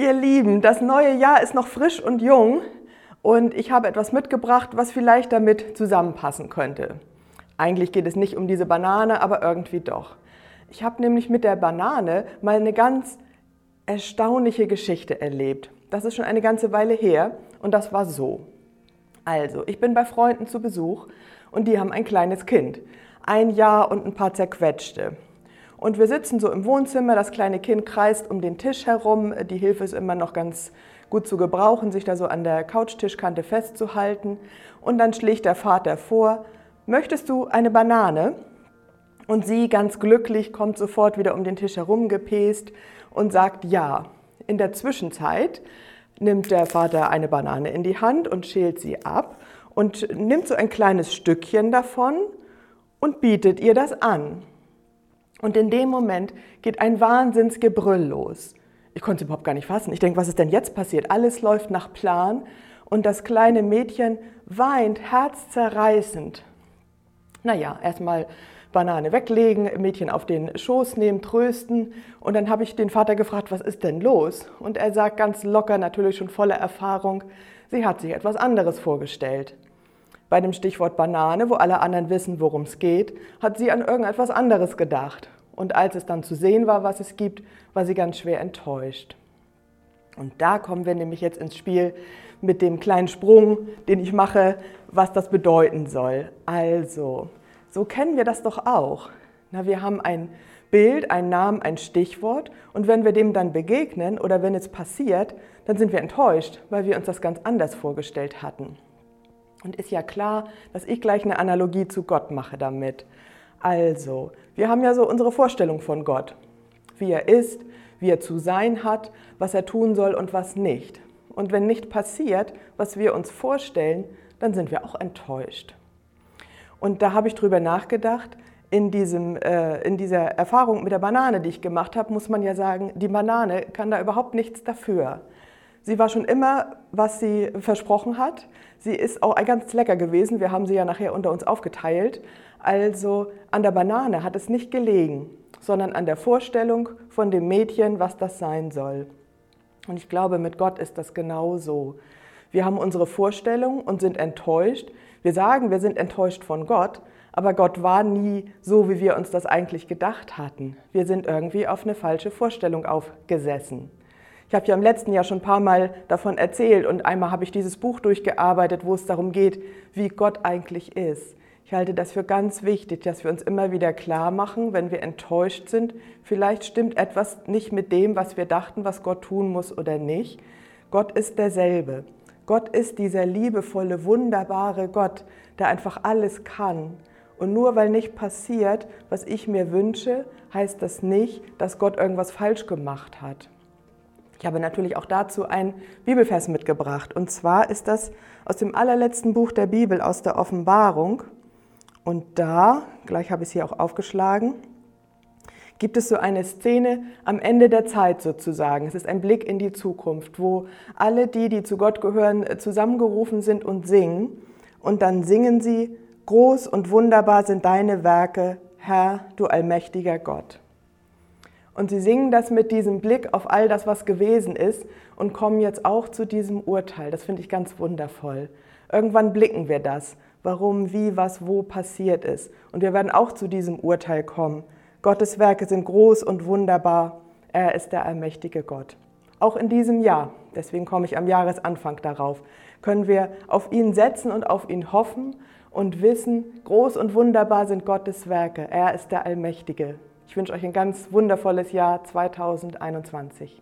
Ihr Lieben, das neue Jahr ist noch frisch und jung und ich habe etwas mitgebracht, was vielleicht damit zusammenpassen könnte. Eigentlich geht es nicht um diese Banane, aber irgendwie doch. Ich habe nämlich mit der Banane mal eine ganz erstaunliche Geschichte erlebt. Das ist schon eine ganze Weile her und das war so. Also, ich bin bei Freunden zu Besuch und die haben ein kleines Kind. Ein Jahr und ein paar zerquetschte. Und wir sitzen so im Wohnzimmer, das kleine Kind kreist um den Tisch herum. Die Hilfe ist immer noch ganz gut zu gebrauchen, sich da so an der Couchtischkante festzuhalten. Und dann schlägt der Vater vor, möchtest du eine Banane? Und sie, ganz glücklich, kommt sofort wieder um den Tisch herum gepäst und sagt ja. In der Zwischenzeit nimmt der Vater eine Banane in die Hand und schält sie ab und nimmt so ein kleines Stückchen davon und bietet ihr das an. Und in dem Moment geht ein Wahnsinnsgebrüll los. Ich konnte es überhaupt gar nicht fassen. Ich denke, was ist denn jetzt passiert? Alles läuft nach Plan und das kleine Mädchen weint herzzerreißend. Naja, erstmal Banane weglegen, Mädchen auf den Schoß nehmen, trösten. Und dann habe ich den Vater gefragt, was ist denn los? Und er sagt ganz locker, natürlich schon voller Erfahrung, sie hat sich etwas anderes vorgestellt. Bei dem Stichwort Banane, wo alle anderen wissen, worum es geht, hat sie an irgendetwas anderes gedacht. Und als es dann zu sehen war, was es gibt, war sie ganz schwer enttäuscht. Und da kommen wir nämlich jetzt ins Spiel mit dem kleinen Sprung, den ich mache, was das bedeuten soll. Also, so kennen wir das doch auch. Na, wir haben ein Bild, einen Namen, ein Stichwort und wenn wir dem dann begegnen oder wenn es passiert, dann sind wir enttäuscht, weil wir uns das ganz anders vorgestellt hatten. Und ist ja klar, dass ich gleich eine Analogie zu Gott mache damit. Also, wir haben ja so unsere Vorstellung von Gott, wie er ist, wie er zu sein hat, was er tun soll und was nicht. Und wenn nicht passiert, was wir uns vorstellen, dann sind wir auch enttäuscht. Und da habe ich drüber nachgedacht, in, diesem, äh, in dieser Erfahrung mit der Banane, die ich gemacht habe, muss man ja sagen, die Banane kann da überhaupt nichts dafür. Sie war schon immer, was sie versprochen hat. Sie ist auch ganz lecker gewesen. Wir haben sie ja nachher unter uns aufgeteilt. Also an der Banane hat es nicht gelegen, sondern an der Vorstellung von dem Mädchen, was das sein soll. Und ich glaube, mit Gott ist das genauso. Wir haben unsere Vorstellung und sind enttäuscht. Wir sagen, wir sind enttäuscht von Gott, aber Gott war nie so, wie wir uns das eigentlich gedacht hatten. Wir sind irgendwie auf eine falsche Vorstellung aufgesessen. Ich habe ja im letzten Jahr schon ein paar Mal davon erzählt und einmal habe ich dieses Buch durchgearbeitet, wo es darum geht, wie Gott eigentlich ist. Ich halte das für ganz wichtig, dass wir uns immer wieder klar machen, wenn wir enttäuscht sind, vielleicht stimmt etwas nicht mit dem, was wir dachten, was Gott tun muss oder nicht. Gott ist derselbe. Gott ist dieser liebevolle, wunderbare Gott, der einfach alles kann. Und nur weil nicht passiert, was ich mir wünsche, heißt das nicht, dass Gott irgendwas falsch gemacht hat. Ich habe natürlich auch dazu ein Bibelvers mitgebracht. Und zwar ist das aus dem allerletzten Buch der Bibel, aus der Offenbarung. Und da, gleich habe ich es hier auch aufgeschlagen, gibt es so eine Szene am Ende der Zeit sozusagen. Es ist ein Blick in die Zukunft, wo alle die, die zu Gott gehören, zusammengerufen sind und singen. Und dann singen sie, groß und wunderbar sind deine Werke, Herr, du allmächtiger Gott. Und sie singen das mit diesem Blick auf all das, was gewesen ist und kommen jetzt auch zu diesem Urteil. Das finde ich ganz wundervoll. Irgendwann blicken wir das, warum, wie, was, wo passiert ist. Und wir werden auch zu diesem Urteil kommen. Gottes Werke sind groß und wunderbar. Er ist der allmächtige Gott. Auch in diesem Jahr, deswegen komme ich am Jahresanfang darauf, können wir auf ihn setzen und auf ihn hoffen und wissen, groß und wunderbar sind Gottes Werke. Er ist der Allmächtige. Ich wünsche euch ein ganz wundervolles Jahr 2021.